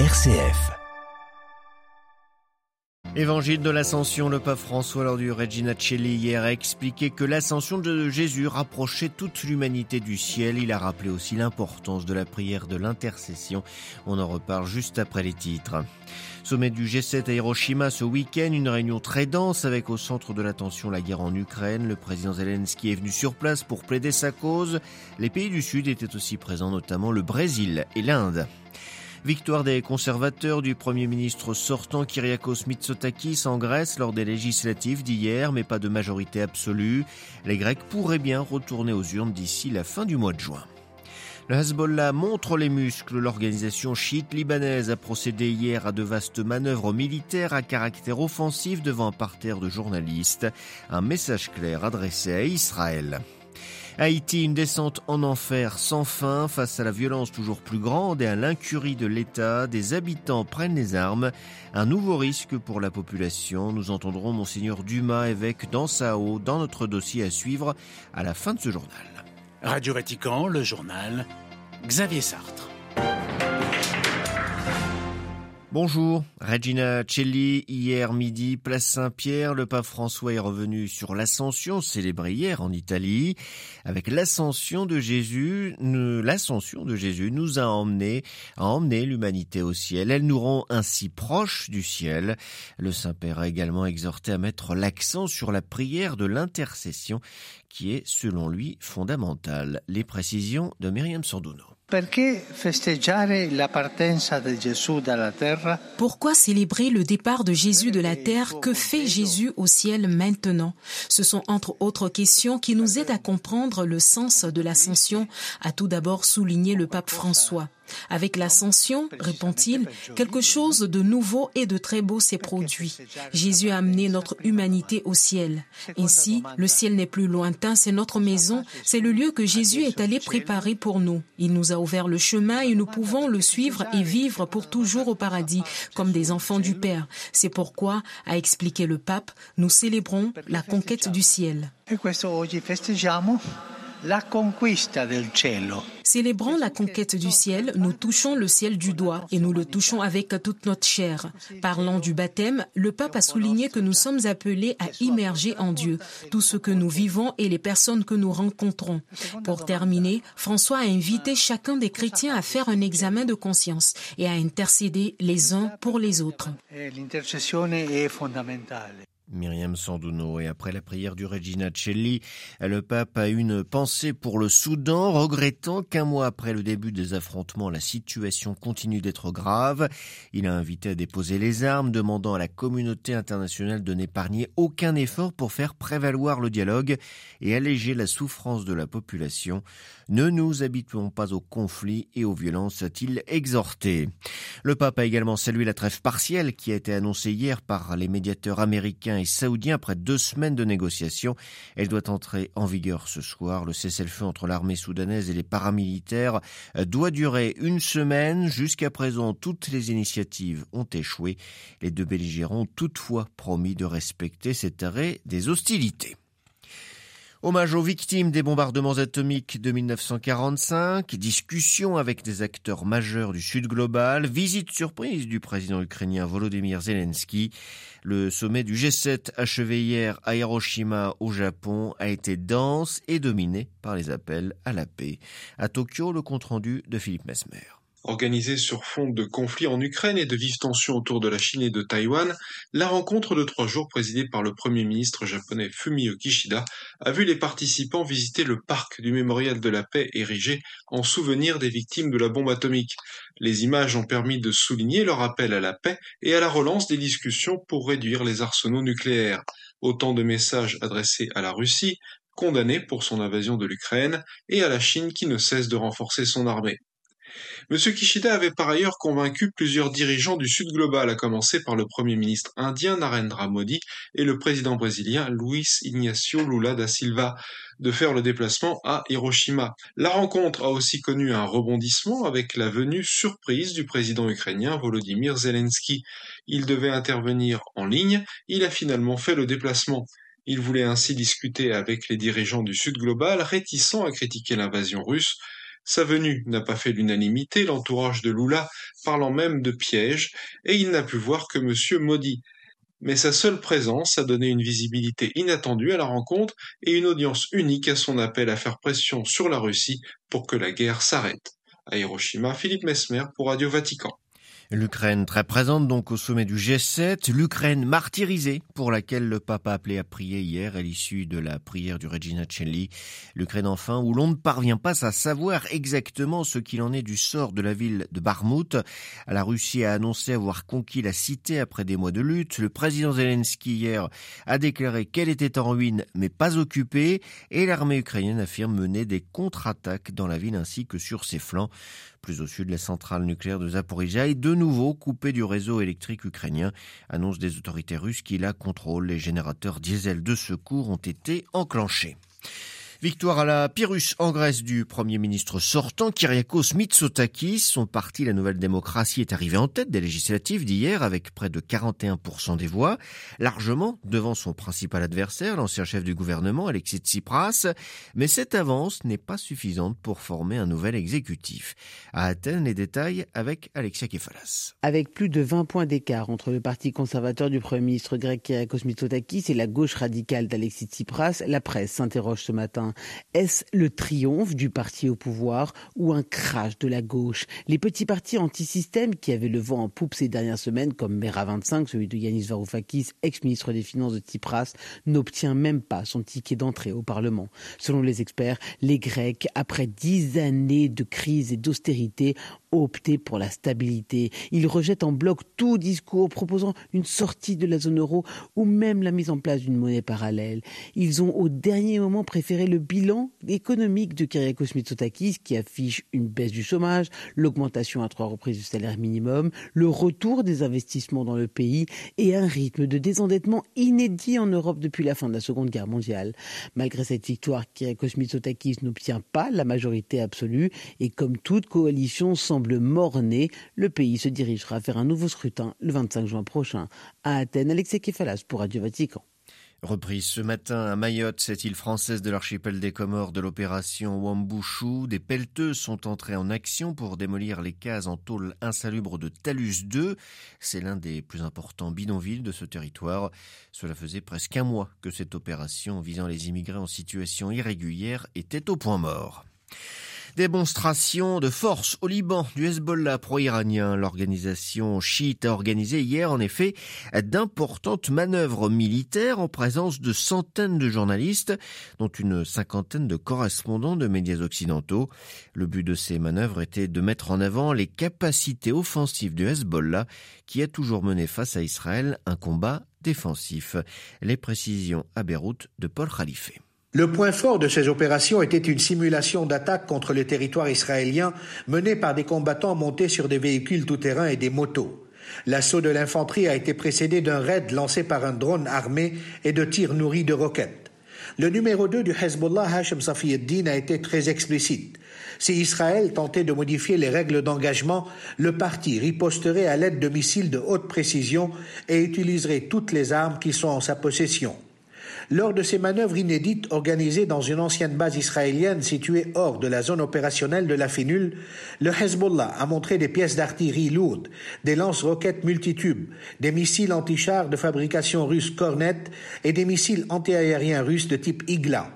RCF. Évangile de l'Ascension, le pape François lors du Regina Celli hier a expliqué que l'ascension de Jésus rapprochait toute l'humanité du ciel. Il a rappelé aussi l'importance de la prière de l'intercession. On en reparle juste après les titres. Sommet du G7 à Hiroshima ce week-end, une réunion très dense avec au centre de l'attention la guerre en Ukraine. Le président Zelensky est venu sur place pour plaider sa cause. Les pays du Sud étaient aussi présents, notamment le Brésil et l'Inde. Victoire des conservateurs du Premier ministre sortant Kyriakos Mitsotakis en Grèce lors des législatives d'hier, mais pas de majorité absolue. Les Grecs pourraient bien retourner aux urnes d'ici la fin du mois de juin. Le Hezbollah montre les muscles. L'organisation chiite libanaise a procédé hier à de vastes manœuvres militaires à caractère offensif devant un parterre de journalistes. Un message clair adressé à Israël. Haïti, une descente en enfer sans fin face à la violence toujours plus grande et à l'incurie de l'État. Des habitants prennent les armes. Un nouveau risque pour la population. Nous entendrons Monseigneur Dumas, évêque dans Sao, dans notre dossier à suivre à la fin de ce journal. Radio Vatican, le journal Xavier Sartre. Bonjour, Regina Celli. Hier midi, place Saint-Pierre, le pape François est revenu sur l'ascension célébrée hier en Italie. Avec l'ascension de Jésus, l'ascension de Jésus nous a emmené, a emmené l'humanité au ciel. Elle nous rend ainsi proches du ciel. Le Saint-Père a également exhorté à mettre l'accent sur la prière de l'intercession qui est, selon lui, fondamentale. Les précisions de Myriam Sorduno. Pourquoi célébrer le départ de Jésus de la terre? Que fait Jésus au ciel maintenant? Ce sont entre autres questions qui nous aident à comprendre le sens de l'ascension, a tout d'abord souligné le pape François. Avec l'ascension, répond-il, quelque chose de nouveau et de très beau s'est produit. Jésus a amené notre humanité au ciel. Ainsi, le ciel n'est plus lointain, c'est notre maison, c'est le lieu que Jésus est allé préparer pour nous. Il nous a ouvert le chemin et nous pouvons le suivre et vivre pour toujours au paradis, comme des enfants du Père. C'est pourquoi, a expliqué le pape, nous célébrons la conquête du ciel la conquista del cielo. Célébrant la conquête du ciel, nous touchons le ciel du doigt et nous le touchons avec toute notre chair. Parlant du baptême, le pape a souligné que nous sommes appelés à immerger en Dieu tout ce que nous vivons et les personnes que nous rencontrons. Pour terminer, François a invité chacun des chrétiens à faire un examen de conscience et à intercéder les uns pour les autres. Myriam Sanduno. Et après la prière du Regina Celli, le pape a une pensée pour le Soudan, regrettant qu'un mois après le début des affrontements, la situation continue d'être grave. Il a invité à déposer les armes, demandant à la communauté internationale de n'épargner aucun effort pour faire prévaloir le dialogue et alléger la souffrance de la population. Ne nous habituons pas au conflit et aux violences, a-t-il exhorté. Le pape a également salué la trêve partielle qui a été annoncée hier par les médiateurs américains et saoudien après deux semaines de négociations. Elle doit entrer en vigueur ce soir. Le cessez-le-feu entre l'armée soudanaise et les paramilitaires doit durer une semaine. Jusqu'à présent, toutes les initiatives ont échoué. Les deux belligérants ont toutefois promis de respecter cet arrêt des hostilités. Hommage aux victimes des bombardements atomiques de 1945, discussion avec des acteurs majeurs du Sud global, visite surprise du président ukrainien Volodymyr Zelensky. Le sommet du G7 achevé hier à Hiroshima au Japon a été dense et dominé par les appels à la paix. À Tokyo, le compte-rendu de Philippe Mesmer. Organisée sur fond de conflits en Ukraine et de vives tensions autour de la Chine et de Taïwan, la rencontre de trois jours présidée par le Premier ministre japonais Fumio Kishida a vu les participants visiter le parc du mémorial de la paix érigé en souvenir des victimes de la bombe atomique. Les images ont permis de souligner leur appel à la paix et à la relance des discussions pour réduire les arsenaux nucléaires. Autant de messages adressés à la Russie, condamnée pour son invasion de l'Ukraine, et à la Chine qui ne cesse de renforcer son armée. M. Kishida avait par ailleurs convaincu plusieurs dirigeants du Sud global, à commencer par le Premier ministre indien Narendra Modi et le président brésilien Luis Ignacio Lula da Silva, de faire le déplacement à Hiroshima. La rencontre a aussi connu un rebondissement avec la venue surprise du président ukrainien Volodymyr Zelensky. Il devait intervenir en ligne, il a finalement fait le déplacement. Il voulait ainsi discuter avec les dirigeants du Sud global, réticents à critiquer l'invasion russe, Sa venue n'a pas fait l'unanimité, l'entourage de Lula parlant même de piège, et il n'a pu voir que M. Modi. Mais sa seule présence a donné une visibilité inattendue à la rencontre et une audience unique à son appel à faire pression sur la Russie pour que la guerre s'arrête. À Hiroshima, Philippe Mesmer pour Radio Vatican. L'Ukraine très présente donc au sommet du G7, l'Ukraine martyrisée pour laquelle le pape a appelé à prier hier à l'issue de la prière du Regina Celli. L'Ukraine enfin où l'on ne parvient pas à savoir exactement ce qu'il en est du sort de la ville de Barmout. La Russie a annoncé avoir conquis la cité après des mois de lutte. Le président Zelensky hier a déclaré qu'elle était en ruine mais pas occupée et l'armée ukrainienne affirme mener des contre-attaques dans la ville ainsi que sur ses flancs. Plus au sud, la centrale nucléaire de Zaporizhia est de nouveau coupée du réseau électrique ukrainien, annonce des autorités russes qui la contrôlent. Les générateurs diesel de secours ont été enclenchés. Victoire à la Pyrrhus en Grèce du Premier ministre sortant, Kyriakos Mitsotakis. Son parti, la Nouvelle Démocratie, est arrivé en tête des législatives d'hier avec près de 41% des voix, largement devant son principal adversaire, l'ancien chef du gouvernement, Alexis Tsipras. Mais cette avance n'est pas suffisante pour former un nouvel exécutif. À Athènes, les détails avec Alexia Kefalas. Avec plus de 20 points d'écart entre le parti conservateur du Premier ministre grec Kyriakos Mitsotakis et la gauche radicale d'Alexis Tsipras, la presse s'interroge ce matin. Est-ce le triomphe du parti au pouvoir ou un crash de la gauche? Les petits partis anti-système qui avaient le vent en poupe ces dernières semaines, comme Mera 25, celui de Yanis Varoufakis, ex-ministre des Finances de Tsipras, n'obtient même pas son ticket d'entrée au Parlement. Selon les experts, les Grecs, après dix années de crise et d'austérité, opté pour la stabilité. Il rejette en bloc tout discours proposant une sortie de la zone euro ou même la mise en place d'une monnaie parallèle. Ils ont au dernier moment préféré le bilan économique de Kyriakos Mitsotakis qui affiche une baisse du chômage, l'augmentation à trois reprises du salaire minimum, le retour des investissements dans le pays et un rythme de désendettement inédit en Europe depuis la fin de la Seconde Guerre mondiale. Malgré cette victoire, Kyriakos Mitsotakis n'obtient pas la majorité absolue et comme toute coalition semble le pays se dirigera vers un nouveau scrutin le 25 juin prochain. À Athènes, Alexei Kefalas pour Radio Vatican. Reprise ce matin à Mayotte, cette île française de l'archipel des Comores de l'opération Wambouchou. Des pelleteuses sont entrées en action pour démolir les cases en tôle insalubre de Talus 2. C'est l'un des plus importants bidonvilles de ce territoire. Cela faisait presque un mois que cette opération visant les immigrés en situation irrégulière était au point mort. Démonstration de force au Liban du Hezbollah pro-iranien. L'organisation chiite a organisé hier en effet d'importantes manœuvres militaires en présence de centaines de journalistes, dont une cinquantaine de correspondants de médias occidentaux. Le but de ces manœuvres était de mettre en avant les capacités offensives du Hezbollah qui a toujours mené face à Israël un combat défensif. Les précisions à Beyrouth de Paul Khalife. Le point fort de ces opérations était une simulation d'attaque contre le territoire israélien menée par des combattants montés sur des véhicules tout-terrain et des motos. L'assaut de l'infanterie a été précédé d'un raid lancé par un drone armé et de tirs nourris de roquettes. Le numéro 2 du Hezbollah, Hashem Safieddin, a été très explicite. Si Israël tentait de modifier les règles d'engagement, le parti riposterait à l'aide de missiles de haute précision et utiliserait toutes les armes qui sont en sa possession. Lors de ces manœuvres inédites organisées dans une ancienne base israélienne située hors de la zone opérationnelle de la Fénule, le Hezbollah a montré des pièces d'artillerie lourdes, des lance-roquettes multitubes, des missiles anti-chars de fabrication russe Kornet et des missiles antiaériens russes de type Igla.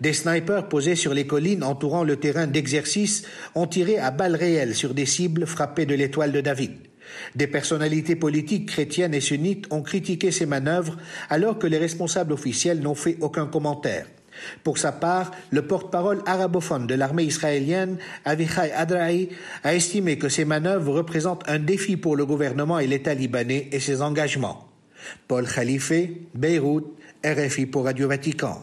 Des snipers posés sur les collines entourant le terrain d'exercice ont tiré à balles réelles sur des cibles frappées de l'étoile de David. Des personnalités politiques chrétiennes et sunnites ont critiqué ces manœuvres alors que les responsables officiels n'ont fait aucun commentaire. Pour sa part, le porte-parole arabophone de l'armée israélienne, Avichai Adrahi, a estimé que ces manœuvres représentent un défi pour le gouvernement et l'État libanais et ses engagements. Paul Khalife, Beyrouth, RFI pour Radio Vatican.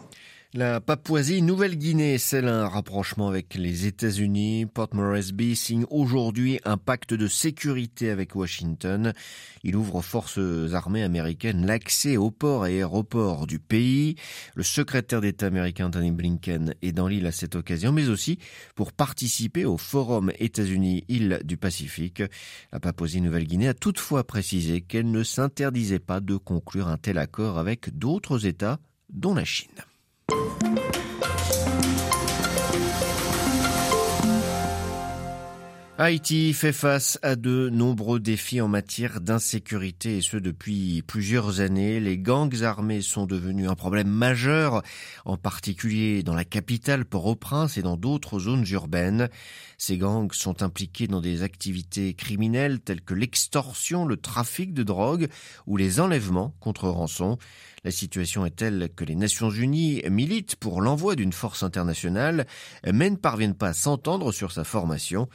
La Papouasie-Nouvelle-Guinée scelle un rapprochement avec les États-Unis. Port Moresby signe aujourd'hui un pacte de sécurité avec Washington. Il ouvre aux forces armées américaines l'accès aux ports et aéroports du pays. Le secrétaire d'État américain Tony Blinken est dans l'île à cette occasion, mais aussi pour participer au forum États-Unis-Îles du Pacifique. La Papouasie-Nouvelle-Guinée a toutefois précisé qu'elle ne s'interdisait pas de conclure un tel accord avec d'autres États, dont la Chine. Haïti fait face à de nombreux défis en matière d'insécurité et ce depuis plusieurs années. Les gangs armés sont devenus un problème majeur, en particulier dans la capitale Port-au-Prince et dans d'autres zones urbaines. Ces gangs sont impliqués dans des activités criminelles telles que l'extorsion, le trafic de drogue ou les enlèvements contre rançon. La situation est telle que les Nations Unies militent pour l'envoi d'une force internationale, mais ne parviennent pas à s'entendre sur sa formation.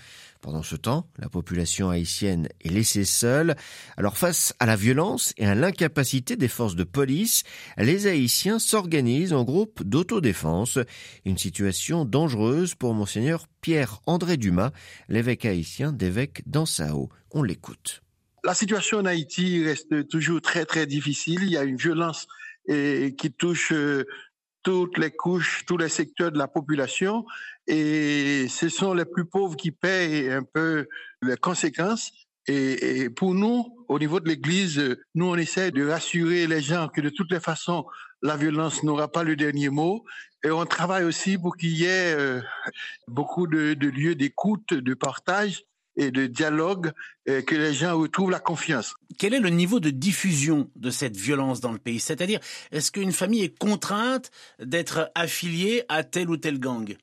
Pendant ce temps, la population haïtienne est laissée seule. Alors face à la violence et à l'incapacité des forces de police, les Haïtiens s'organisent en groupe d'autodéfense. Une situation dangereuse pour monseigneur Pierre-André Dumas, l'évêque haïtien d'évêque d'Ansao. On l'écoute. La situation en Haïti reste toujours très très difficile. Il y a une violence qui touche euh, toutes les couches, tous les secteurs de la population. Et ce sont les plus pauvres qui payent un peu les conséquences. Et, pour nous, au niveau de l'Église, nous, on essaie de rassurer les gens que de toutes les façons, la violence n'aura pas le dernier mot. Et on travaille aussi pour qu'il y ait euh, beaucoup de lieux d'écoute, de partage et de dialogue, et que les gens retrouvent la confiance. Quel est le niveau de diffusion de cette violence dans le pays? C'est-à-dire, est-ce qu'une famille est contrainte d'être affiliée à tel ou tel gang?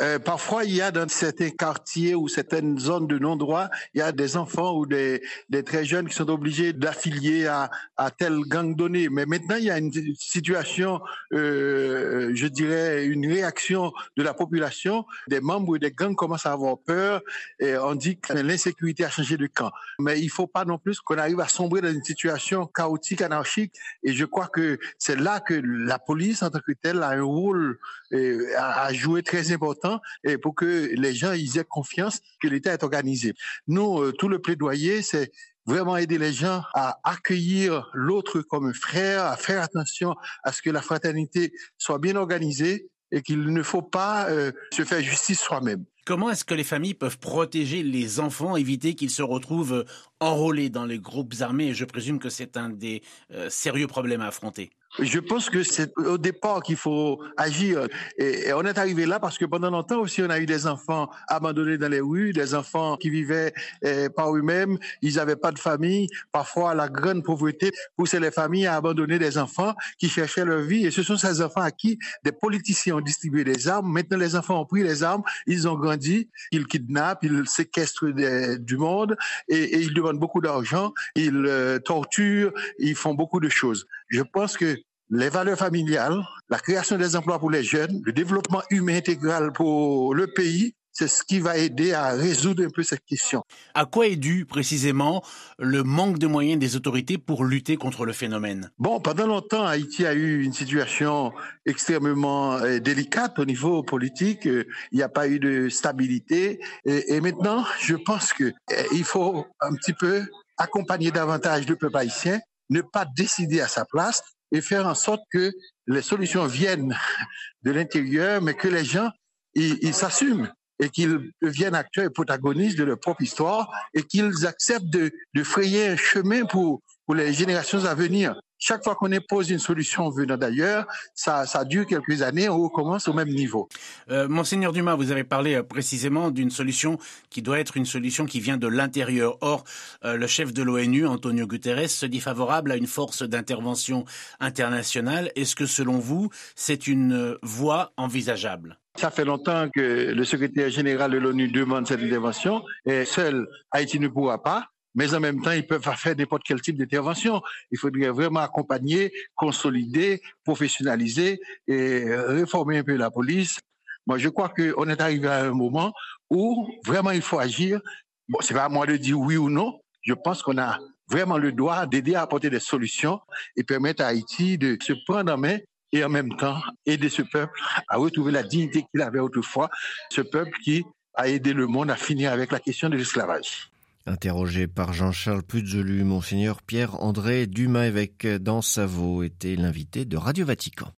Euh, parfois, il y a dans certains quartiers ou certaines zones de non-droit, il y a des enfants ou des, très jeunes qui sont obligés d'affilier à, à tel gang donné. Mais maintenant, il y a une situation, euh, je dirais, une réaction de la population. Des membres des gangs commencent à avoir peur et on dit que l'insécurité a changé de camp. Mais il faut pas non plus qu'on arrive à sombrer dans une situation chaotique, anarchique. Et je crois que c'est là que la police, en tant que telle, a un rôle euh, à jouer très important et pour que les gens aient confiance que l'État est organisé. Nous, euh, tout le plaidoyer, c'est vraiment aider les gens à accueillir l'autre comme un frère, à faire attention à ce que la fraternité soit bien organisée et qu'il ne faut pas euh, se faire justice soi-même. Comment est-ce que les familles peuvent protéger les enfants, éviter qu'ils se retrouvent enrôlés dans les groupes armés? Je présume que c'est un des euh, sérieux problèmes à affronter. Je pense que c'est au départ qu'il faut agir. Et, on est arrivé là parce que pendant longtemps aussi, on a eu des enfants abandonnés dans les rues, des enfants qui vivaient eh, par eux-mêmes, ils n'avaient pas de famille. Parfois, la grande pauvreté poussait les familles à abandonner des enfants qui cherchaient leur vie. Et ce sont ces enfants à qui des politiciens ont distribué des armes. Maintenant, les enfants ont pris les armes, ils ont grandi, ils kidnappent, ils séquestrent du monde et, ils demandent beaucoup d'argent, ils euh, torturent, ils font beaucoup de choses. Je pense que les valeurs familiales, la création des emplois pour les jeunes, le développement humain intégral pour le pays, c'est ce qui va aider à résoudre un peu cette question. À quoi est dû précisément le manque de moyens des autorités pour lutter contre le phénomène? Bon, pendant longtemps, Haïti a eu une situation extrêmement euh, délicate au niveau politique. Euh, il n'y a pas eu de stabilité. Et, maintenant, je pense qu'il euh, faut un petit peu accompagner davantage le peuple haïtien, ne pas décider à sa place, et faire en sorte que les solutions viennent de l'intérieur, mais que les gens, ils s'assument et qu'ils deviennent acteurs et protagonistes de leur propre histoire et qu'ils acceptent de, de frayer un chemin pour, pour les générations à venir. Chaque fois qu'on impose une solution venant d'ailleurs, ça, ça dure quelques années, on recommence au même niveau. Euh, Monseigneur Dumas, vous avez parlé euh, précisément d'une solution qui doit être une solution qui vient de l'intérieur. Or, euh, le chef de l'ONU, Antonio Guterres, se dit favorable à une force d'intervention internationale. Est-ce que selon vous, c'est une euh, voie envisageable? Ça fait longtemps que le secrétaire général de l'ONU demande cette intervention et seul Haïti ne pourra pas mais en même temps, ils peuvent faire n'importe quel type d'intervention. Il faudrait vraiment accompagner, consolider, professionnaliser et réformer un peu la police. Moi, je crois qu'on est arrivé à un moment où vraiment il faut agir. Bon, c'est pas à moi de dire oui ou non. Je pense qu'on a vraiment le droit d'aider à apporter des solutions et permettre à Haïti de se prendre en main et en même temps aider ce peuple à retrouver la dignité qu'il avait autrefois, ce peuple qui a aidé le monde à finir avec la question de l'esclavage. Interrogé par Jean-Charles Puzelu, Monseigneur Pierre-André Dumas, évêque d'Ansavo, était l'invité de Radio Vatican.